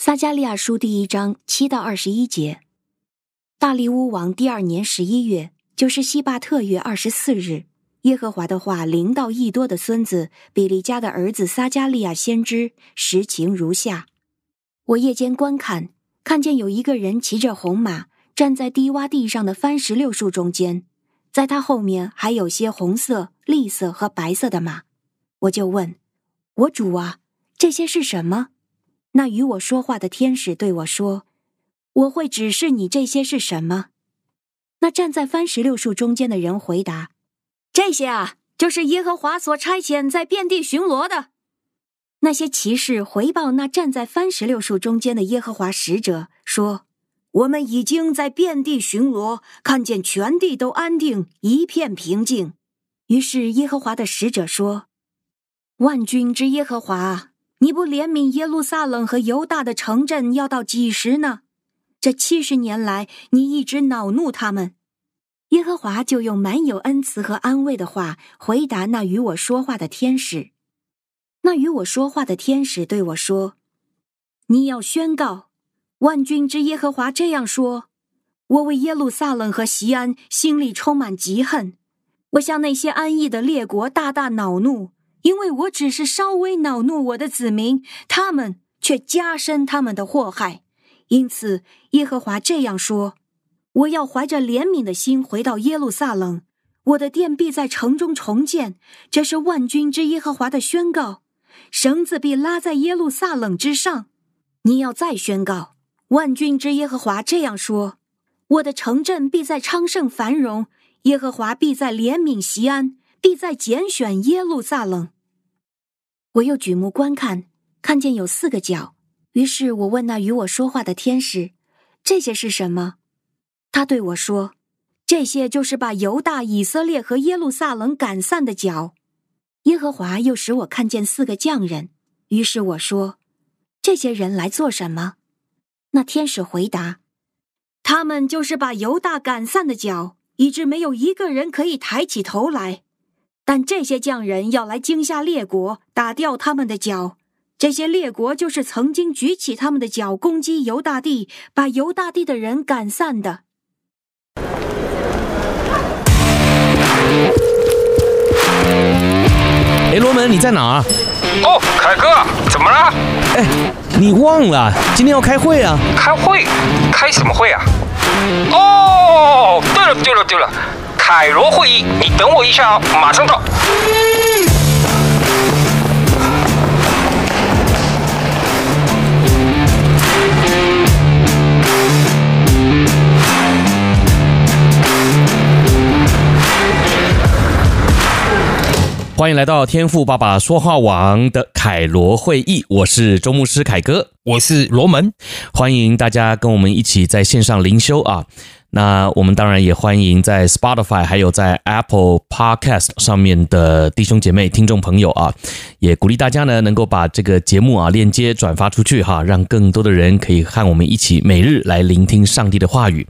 撒迦利亚书第一章七到二十一节。大利乌王第二年十一月，就是西巴特月二十四日，耶和华的话临到益多的孙子比利家的儿子撒迦利亚先知，实情如下：我夜间观看，看见有一个人骑着红马，站在低洼地上的番石榴树中间，在他后面还有些红色、栗色和白色的马。我就问：我主啊，这些是什么？那与我说话的天使对我说：“我会指示你这些是什么。”那站在番石榴树中间的人回答：“这些啊，就是耶和华所差遣在遍地巡逻的。”那些骑士回报那站在番石榴树中间的耶和华使者说：“我们已经在遍地巡逻，看见全地都安定，一片平静。”于是耶和华的使者说：“万军之耶和华。”你不怜悯耶路撒冷和犹大的城镇，要到几时呢？这七十年来，你一直恼怒他们。耶和华就用满有恩慈和安慰的话回答那与我说话的天使。那与我说话的天使对我说：“你要宣告，万军之耶和华这样说：我为耶路撒冷和西安心里充满嫉恨，我向那些安逸的列国大大恼怒。”因为我只是稍微恼怒我的子民，他们却加深他们的祸害。因此，耶和华这样说：我要怀着怜悯的心回到耶路撒冷，我的殿必在城中重建。这是万军之耶和华的宣告。绳子必拉在耶路撒冷之上。你要再宣告：万军之耶和华这样说：我的城镇必在昌盛繁荣，耶和华必在怜悯锡安。必在拣选耶路撒冷。我又举目观看，看见有四个角。于是我问那与我说话的天使：“这些是什么？”他对我说：“这些就是把犹大、以色列和耶路撒冷赶散的角。”耶和华又使我看见四个匠人。于是我说：“这些人来做什么？”那天使回答：“他们就是把犹大赶散的脚，以致没有一个人可以抬起头来。”但这些匠人要来惊吓列国，打掉他们的脚。这些列国就是曾经举起他们的脚攻击犹大帝，把犹大帝的人赶散的。哎，罗门，你在哪儿？哦，凯哥，怎么了？哎，你忘了今天要开会啊？开会？开什么会啊？哦，对了，对了，对了。凯罗会议，你等我一下哦，马上到。欢迎来到天赋爸爸说话网的凯罗会议，我是周牧师凯哥，我是罗门，欢迎大家跟我们一起在线上灵修啊。那我们当然也欢迎在 Spotify 还有在 Apple Podcast 上面的弟兄姐妹、听众朋友啊，也鼓励大家呢能够把这个节目啊链接转发出去哈，让更多的人可以和我们一起每日来聆听上帝的话语。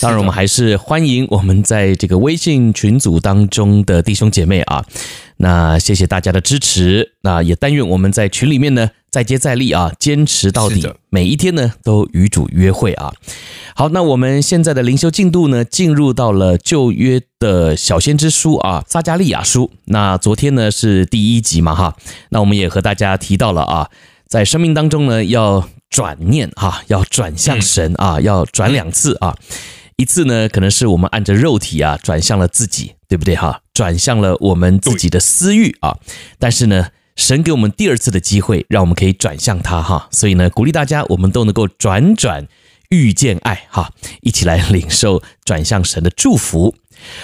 当然，我们还是欢迎我们在这个微信群组当中的弟兄姐妹啊。那谢谢大家的支持，那也但愿我们在群里面呢再接再厉啊，坚持到底，每一天呢都与主约会啊。好，那我们现在的灵修进度呢，进入到了旧约的小先知书啊，撒加利亚书。那昨天呢是第一集嘛哈，那我们也和大家提到了啊，在生命当中呢要转念哈，要转向神啊，要转两次啊，一次呢可能是我们按着肉体啊转向了自己，对不对哈？转向了我们自己的私欲啊，但是呢，神给我们第二次的机会，让我们可以转向他哈，所以呢，鼓励大家，我们都能够转转。遇见爱哈，一起来领受转向神的祝福。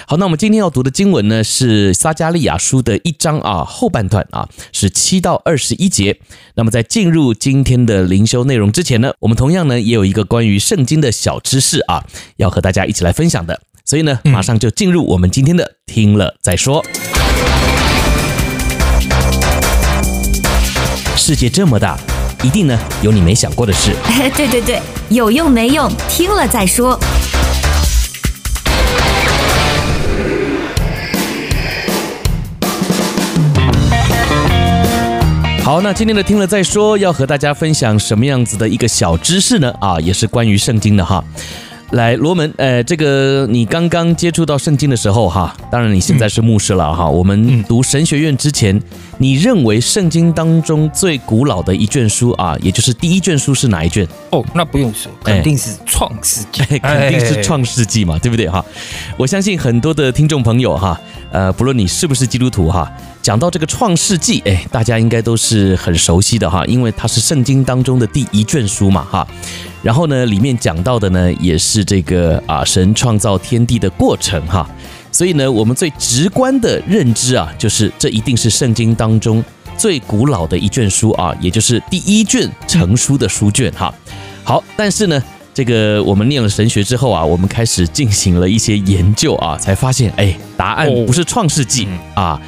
好，那我们今天要读的经文呢，是撒加利亚书的一章啊，后半段啊，是七到二十一节。那么在进入今天的灵修内容之前呢，我们同样呢也有一个关于圣经的小知识啊，要和大家一起来分享的。所以呢，马上就进入我们今天的听了再说。世界这么大。一定呢，有你没想过的事。哎，对对对，有用没用，听了再说。好，那今天的听了再说，要和大家分享什么样子的一个小知识呢？啊，也是关于圣经的哈。来，罗门，呃，这个你刚刚接触到圣经的时候哈，当然你现在是牧师了哈。我们读神学院之前，你认为圣经当中最古老的一卷书啊，也就是第一卷书是哪一卷？哦，那不用说，肯定是创世纪，肯定是创世纪嘛，对不对哈？我相信很多的听众朋友哈，呃，不论你是不是基督徒哈。讲到这个《创世纪》，哎，大家应该都是很熟悉的哈，因为它是圣经当中的第一卷书嘛哈。然后呢，里面讲到的呢，也是这个啊神创造天地的过程哈。所以呢，我们最直观的认知啊，就是这一定是圣经当中最古老的一卷书啊，也就是第一卷成书的书卷哈。好，但是呢，这个我们念了神学之后啊，我们开始进行了一些研究啊，才发现，哎，答案不是《创世纪》啊。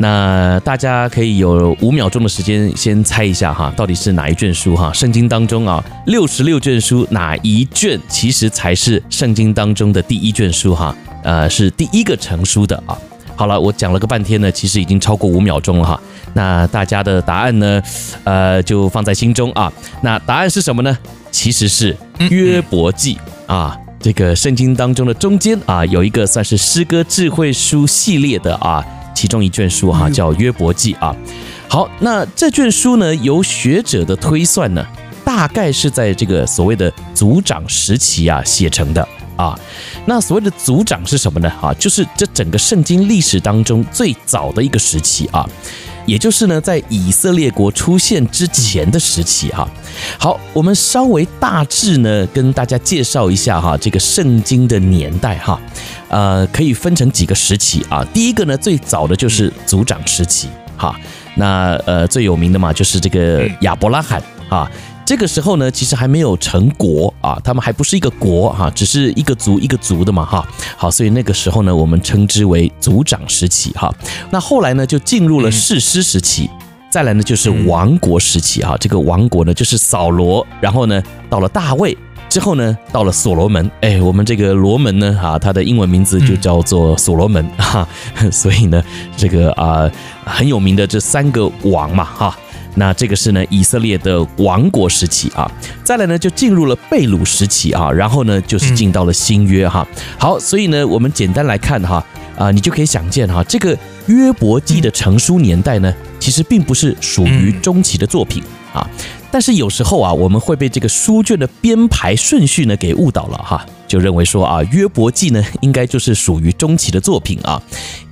那大家可以有五秒钟的时间，先猜一下哈，到底是哪一卷书哈？圣经当中啊，六十六卷书哪一卷其实才是圣经当中的第一卷书哈？呃，是第一个成书的啊。好了，我讲了个半天呢，其实已经超过五秒钟了哈。那大家的答案呢，呃，就放在心中啊。那答案是什么呢？其实是约伯记啊，这个圣经当中的中间啊，有一个算是诗歌智慧书系列的啊。其中一卷书哈叫约伯记啊，好，那这卷书呢，由学者的推算呢，大概是在这个所谓的族长时期啊写成的啊。那所谓的族长是什么呢？啊，就是这整个圣经历史当中最早的一个时期啊。也就是呢，在以色列国出现之前的时期哈。好，我们稍微大致呢跟大家介绍一下哈，这个圣经的年代哈，呃，可以分成几个时期啊。第一个呢，最早的就是族长时期哈。那呃最有名的嘛，就是这个亚伯拉罕啊。这个时候呢，其实还没有成国啊，他们还不是一个国哈，只是一个族一个族的嘛哈。好，所以那个时候呢，我们称之为族长时期哈。那后来呢，就进入了世师时期，再来呢就是王国时期哈。这个王国呢，就是扫罗，然后呢到了大卫之后呢，到了所罗门。哎，我们这个罗门呢，哈，他的英文名字就叫做所罗门哈。所以呢，这个啊很有名的这三个王嘛哈。那这个是呢，以色列的王国时期啊，再来呢就进入了贝鲁时期啊，然后呢就是进到了新约哈。好，所以呢我们简单来看哈啊，你就可以想见哈，这个约伯记的成书年代呢，其实并不是属于中期的作品啊。但是有时候啊，我们会被这个书卷的编排顺序呢给误导了哈，就认为说啊，约伯记呢应该就是属于中期的作品啊，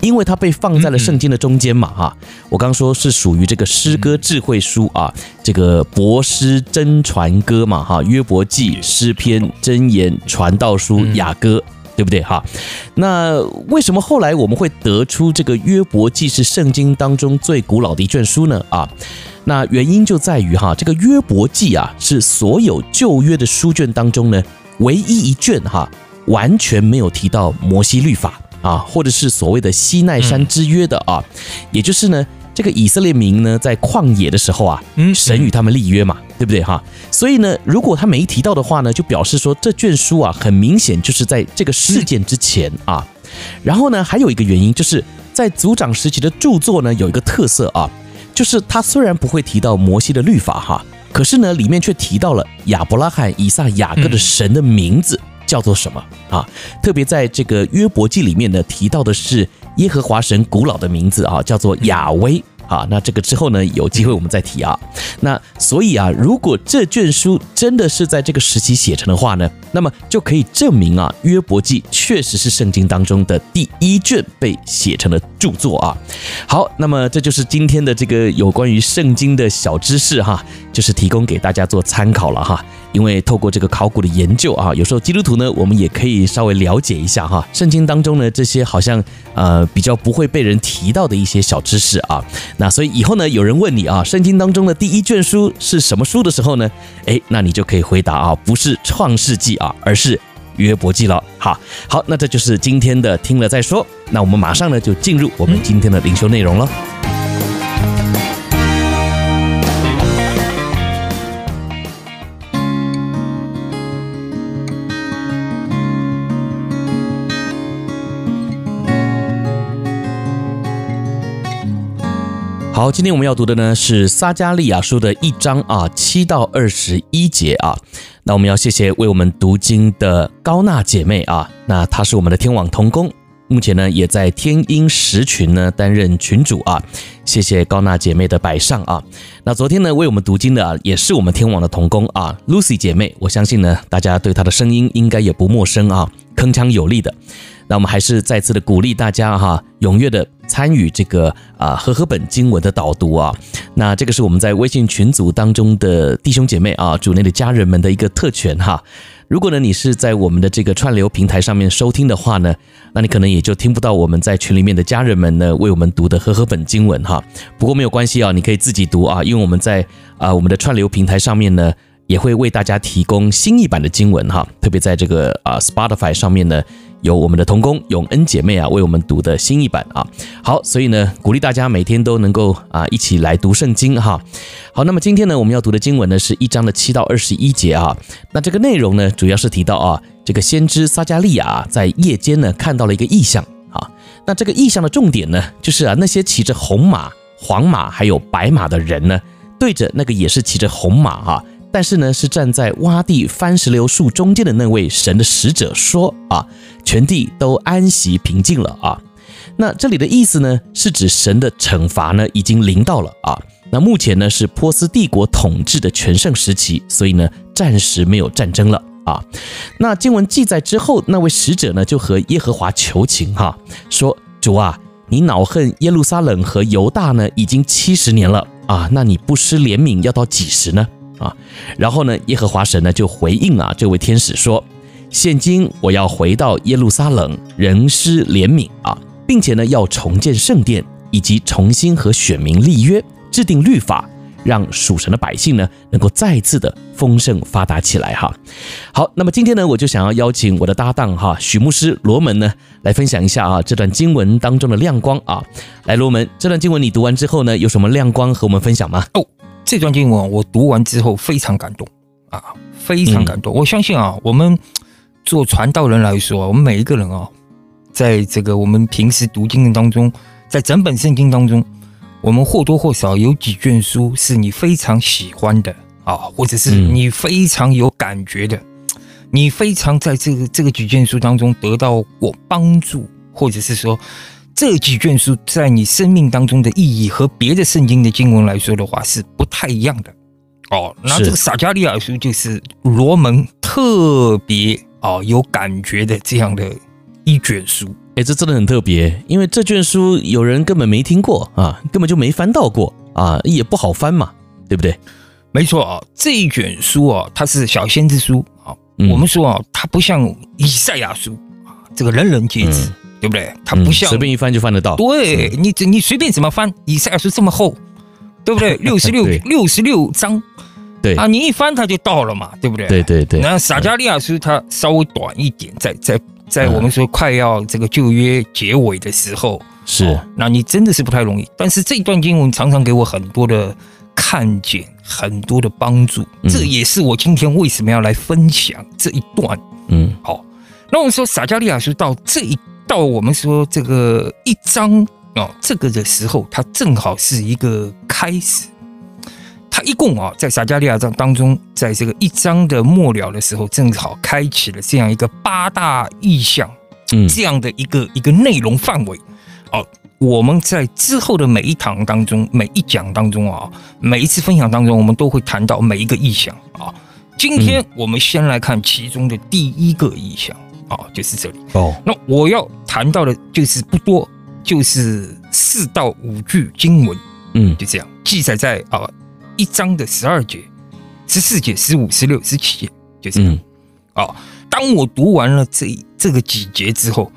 因为它被放在了圣经的中间嘛哈。我刚说是属于这个诗歌智慧书啊，这个博诗真传歌嘛哈，约伯记、诗篇、箴言、传道书、雅歌，对不对哈？那为什么后来我们会得出这个约伯记是圣经当中最古老的一卷书呢？啊？那原因就在于哈，这个约伯记啊，是所有旧约的书卷当中呢，唯一一卷哈，完全没有提到摩西律法啊，或者是所谓的西奈山之约的啊，也就是呢，这个以色列民呢，在旷野的时候啊，嗯神与他们立约嘛，对不对哈？所以呢，如果他没提到的话呢，就表示说这卷书啊，很明显就是在这个事件之前啊。然后呢，还有一个原因，就是在族长时期的著作呢，有一个特色啊。就是他虽然不会提到摩西的律法哈，可是呢，里面却提到了亚伯拉罕、以撒、雅各的神的名字叫做什么啊？特别在这个约伯记里面呢，提到的是耶和华神古老的名字啊，叫做亚威。啊，那这个之后呢，有机会我们再提啊。那所以啊，如果这卷书真的是在这个时期写成的话呢，那么就可以证明啊，约伯记确实是圣经当中的第一卷被写成的著作啊。好，那么这就是今天的这个有关于圣经的小知识哈，就是提供给大家做参考了哈。因为透过这个考古的研究啊，有时候基督徒呢，我们也可以稍微了解一下哈，圣经当中呢这些好像呃比较不会被人提到的一些小知识啊。那所以以后呢，有人问你啊，圣经当中的第一卷书是什么书的时候呢？诶，那你就可以回答啊，不是创世纪啊，而是约伯记了。好，好，那这就是今天的听了再说。那我们马上呢就进入我们今天的灵修内容了。好，今天我们要读的呢是撒迦利亚书的一章啊，七到二十一节啊。那我们要谢谢为我们读经的高娜姐妹啊，那她是我们的天网童工。目前呢，也在天音实群呢担任群主啊，谢谢高娜姐妹的摆上啊。那昨天呢，为我们读经的啊，也是我们天网的童工啊，Lucy 姐妹。我相信呢，大家对她的声音应该也不陌生啊，铿锵有力的。那我们还是再次的鼓励大家哈，踊跃的参与这个啊和合本经文的导读啊。那这个是我们在微信群组当中的弟兄姐妹啊，主内的家人们的一个特权哈。如果呢，你是在我们的这个串流平台上面收听的话呢，那你可能也就听不到我们在群里面的家人们呢为我们读的和合本经文哈。不过没有关系啊，你可以自己读啊，因为我们在啊我们的串流平台上面呢也会为大家提供新一版的经文哈，特别在这个啊 Spotify 上面呢。有我们的同工永恩姐妹啊，为我们读的新译版啊，好，所以呢，鼓励大家每天都能够啊一起来读圣经哈。好，那么今天呢，我们要读的经文呢是一章的七到二十一节啊。那这个内容呢，主要是提到啊，这个先知撒迦利亚在夜间呢看到了一个异象啊。那这个异象的重点呢，就是啊那些骑着红马、黄马还有白马的人呢，对着那个也是骑着红马哈。但是呢，是站在洼地番石榴树中间的那位神的使者说啊，全地都安息平静了啊。那这里的意思呢，是指神的惩罚呢已经临到了啊。那目前呢是波斯帝国统治的全盛时期，所以呢暂时没有战争了啊。那经文记载之后，那位使者呢就和耶和华求情哈、说主啊，你恼恨耶路撒冷和犹大呢已经七十年了啊，那你不施怜悯要到几时呢？啊，然后呢，耶和华神呢就回应啊，这位天使说：“现今我要回到耶路撒冷，仍施怜悯啊，并且呢要重建圣殿，以及重新和选民立约，制定律法，让属神的百姓呢能够再次的丰盛发达起来哈。好，那么今天呢，我就想要邀请我的搭档哈许牧师罗门呢来分享一下啊这段经文当中的亮光啊。来，罗门，这段经文你读完之后呢，有什么亮光和我们分享吗？哦。这段经文我读完之后非常感动啊，非常感动。我相信啊，我们做传道人来说，我们每一个人啊，在这个我们平时读经的当中，在整本圣经当中，我们或多或少有几卷书是你非常喜欢的啊，或者是你非常有感觉的，你非常在这个这个几卷书当中得到过帮助，或者是说。这几卷书在你生命当中的意义和别的圣经的经文来说的话是不太一样的哦。那这个撒迦利亚书就是罗门特别哦有感觉的这样的一卷书。哎，这真的很特别，因为这卷书有人根本没听过啊，根本就没翻到过啊，也不好翻嘛，对不对？没错啊，这一卷书啊，它是小先知书啊。我们说啊，它不像以赛亚书啊，这个人人皆知。嗯对不对？它不像随便一翻就翻得到。对你，你随便怎么翻，以赛亚书这么厚，对不对？六十六六十六章，对啊，你一翻它就到了嘛，对不对？对对对。那撒迦利亚书它稍微短一点，在在在我们说快要这个旧约结尾的时候，是，那你真的是不太容易。但是这段经文常常给我很多的看见，很多的帮助，这也是我今天为什么要来分享这一段。嗯，好，那我们说撒迦利亚书到这一。到我们说这个一章哦，这个的时候，它正好是一个开始。它一共啊，在撒加利亚章当中，在这个一章的末了的时候，正好开启了这样一个八大意象，嗯，这样的一个一个内容范围。哦，我们在之后的每一堂当中，每一讲当中啊，每一次分享当中，我们都会谈到每一个意象啊。今天我们先来看其中的第一个意象。哦，就是这里哦。那我要谈到的就是不多，就是四到五句经文，嗯，就这样记载在啊一章的十二节、十四节、十五、十六、十七节，就这样。啊，当我读完了这这个几节之后，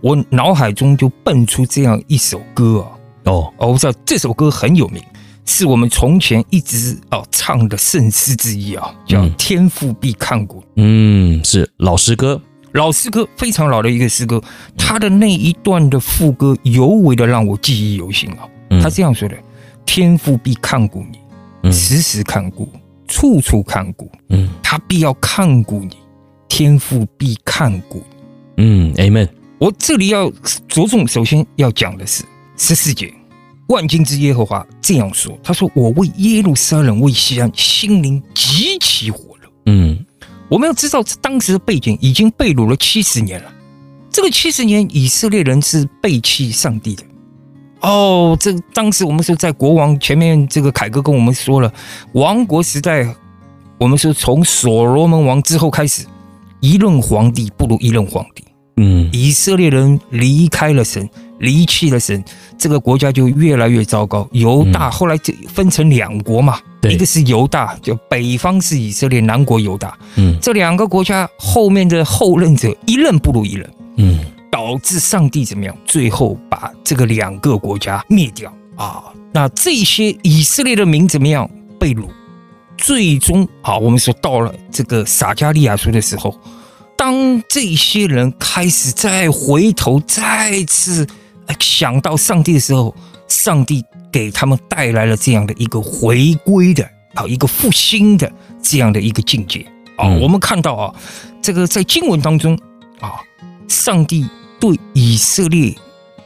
我脑海中就蹦出这样一首歌啊。哦，我知道这首歌很有名，是我们从前一直哦唱的圣诗之一啊，叫《天赋必看顾》。嗯，是老诗歌。老诗歌，非常老的一个诗歌，他的那一段的副歌尤为的让我记忆犹新啊。他这样说的：“天父必看顾你，时时看顾，处处看顾。嗯，他必要看顾你，天父必看顾你。”嗯，Amen。我这里要着重，首先要讲的是十四节，万军之耶和华这样说：“他说，我为耶路撒冷为西安，心灵极其火热。”嗯，我们要知道，当时的背景已经被掳了七十年了。这个七十年，以色列人是背弃上帝的。哦，这当时我们说，在国王前面，这个凯哥跟我们说了，王国时代，我们说从所罗门王之后开始，一任皇帝不如一任皇帝。嗯，以色列人离开了神，离弃了神，这个国家就越来越糟糕。犹大后来就分成两国嘛，嗯、一个是犹大，就北方是以色列，南国犹大。嗯，这两个国家后面的后任者一任不如一任。嗯，导致上帝怎么样？最后把这个两个国家灭掉啊！那这些以色列的民怎么样？被掳，最终啊，我们说到了这个撒加利亚书的时候。当这些人开始再回头、再次想到上帝的时候，上帝给他们带来了这样的一个回归的啊，一个复兴的这样的一个境界啊。我们看到啊，这个在经文当中啊，上帝对以色列、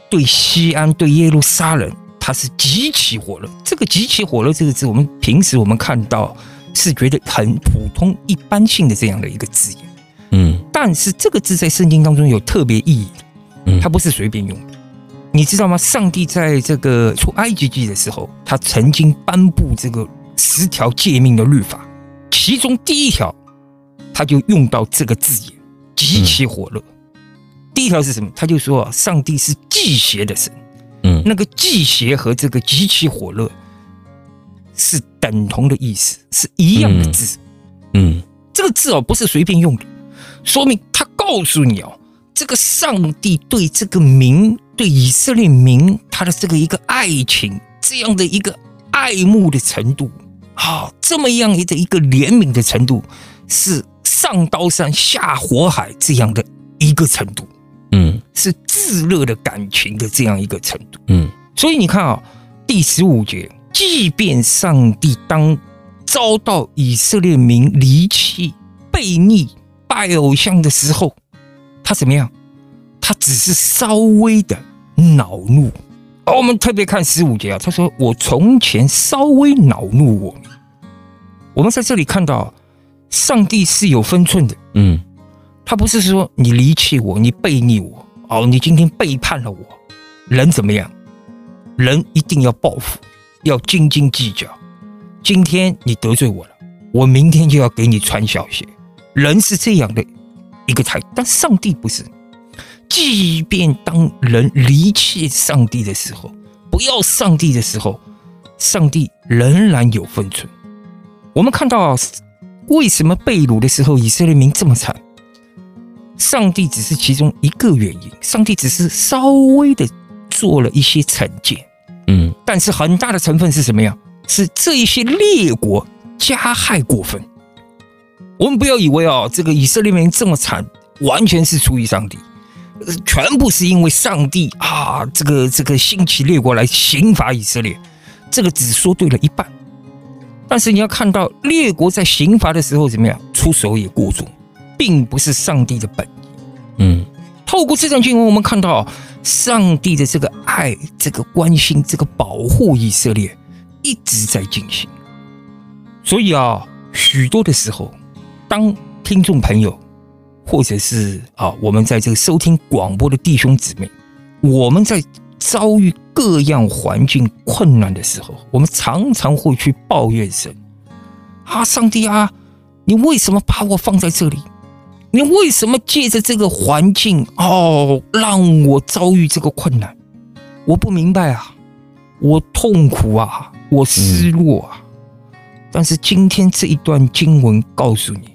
对西安、对耶路撒冷，他是极其火热。这个“极其火热”这个字，我们平时我们看到是觉得很普通、一般性的这样的一个字眼。嗯，但是这个字在圣经当中有特别意义，嗯，它不是随便用的，你知道吗？上帝在这个出埃及记的时候，他曾经颁布这个十条诫命的律法，其中第一条，他就用到这个字眼，极其火热。第一条是什么？他就说上帝是忌邪的神，嗯，那个忌邪和这个极其火热是等同的意思，是一样的字，嗯，这个字哦不是随便用的。说明他告诉你哦，这个上帝对这个民，对以色列民，他的这个一个爱情，这样的一个爱慕的程度，啊，这么样的一个怜悯的程度，是上刀山下火海这样的一个程度，嗯，是炙热的感情的这样一个程度，嗯，所以你看啊，第十五节，即便上帝当遭到以色列民离弃、背逆。拜偶像的时候，他怎么样？他只是稍微的恼怒。而我们特别看十五节啊，他说：“我从前稍微恼怒我。”我们在这里看到，上帝是有分寸的。嗯，他不是说你离弃我，你背逆我，哦，你今天背叛了我，人怎么样？人一定要报复，要斤斤计较。今天你得罪我了，我明天就要给你穿小鞋。人是这样的一个态度，但上帝不是。即便当人离弃上帝的时候，不要上帝的时候，上帝仍然有分寸。我们看到为什么被掳的时候以色列民这么惨？上帝只是其中一个原因，上帝只是稍微的做了一些惩戒，嗯，但是很大的成分是什么呀？是这一些列国加害过分。我们不要以为啊，这个以色列民这么惨，完全是出于上帝，全部是因为上帝啊，这个这个兴起列国来刑罚以色列，这个只说对了一半。但是你要看到列国在刑罚的时候怎么样，出手也过重，并不是上帝的本意。嗯，透过这段经文，我们看到上帝的这个爱、这个关心、这个保护以色列一直在进行。所以啊，许多的时候。当听众朋友，或者是啊，我们在这个收听广播的弟兄姊妹，我们在遭遇各样环境困难的时候，我们常常会去抱怨神啊，上帝啊，你为什么把我放在这里？你为什么借着这个环境哦，让我遭遇这个困难？我不明白啊，我痛苦啊，我失落啊。嗯。但是今天这一段经文告诉你。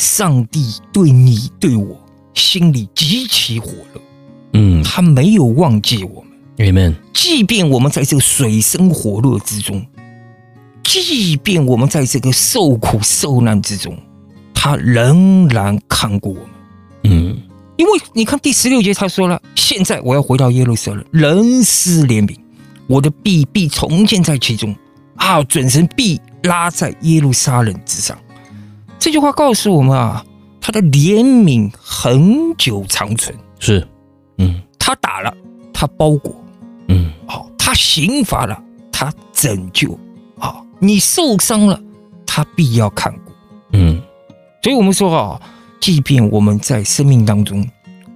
上帝对你对我心里极其火热，嗯，他没有忘记我们，Amen。即便我们在这个水深火热之中，即便我们在这个受苦受难之中，他仍然看过我们，嗯。因为你看第十六节，他说了：“现在我要回到耶路撒冷，人施怜悯，我的臂必重建在其中，啊，准神必拉在耶路撒冷之上。”这句话告诉我们啊，他的怜悯恒久长存。是，嗯，他打了，他包裹，嗯，好，他他刑罚了，他拯救啊！你受伤了，他必要看顾。嗯，所以我们说啊，即便我们在生命当中，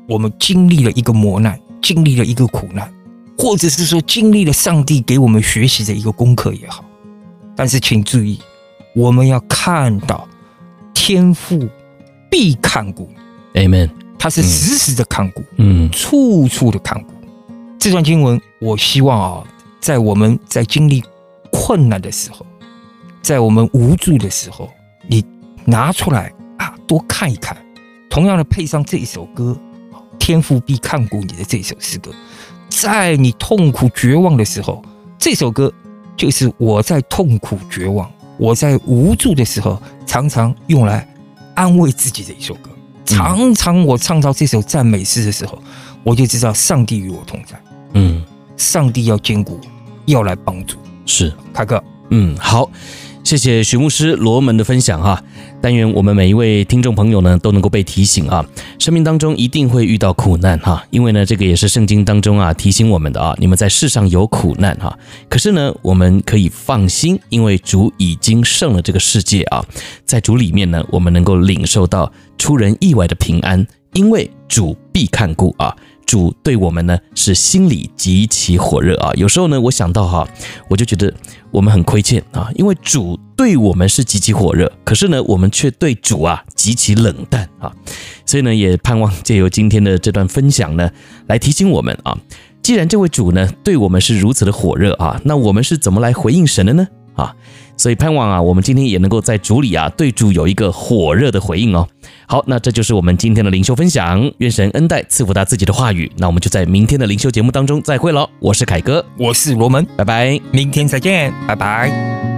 我们经历了一个磨难，经历了一个苦难，或者是说经历了上帝给我们学习的一个功课也好，但是请注意，我们要看到天父必看顾。Amen。他是时时的看顾，嗯，处处的看顾。这段经文，我希望啊，在我们在经历困难的时候，在我们无助的时候，你拿出来啊，多看一看。同样的，配上这一首歌，天父必看顾你的这首诗歌，在你痛苦绝望的时候，这首歌就是我在痛苦绝望、我在无助的时候，常常用来安慰自己的一首歌。常常我唱到这首赞美诗的时候，我就知道上帝与我同在。嗯，上帝要坚固，要来帮助。是凯哥，嗯，好，谢谢许牧师罗门的分享哈。但愿我们每一位听众朋友呢都能够被提醒啊，生命当中一定会遇到苦难哈，因为呢这个也是圣经当中啊提醒我们的啊，你们在世上有苦难哈，可是呢我们可以放心，因为主已经胜了这个世界啊，在主里面呢我们能够领受到出人意外的平安，因为主必看顾啊。主对我们呢是心里极其火热啊，有时候呢我想到哈，我就觉得我们很亏欠啊，因为主对我们是极其火热，可是呢我们却对主啊极其冷淡啊，所以呢也盼望借由今天的这段分享呢，来提醒我们啊，既然这位主呢对我们是如此的火热啊，那我们是怎么来回应神的呢？啊，所以盼望啊，我们今天也能够在主里啊，对主有一个火热的回应哦。好，那这就是我们今天的灵修分享。愿神恩待赐福他自己的话语。那我们就在明天的灵修节目当中再会喽。我是凯哥，我是罗门，拜拜，明天再见，拜拜。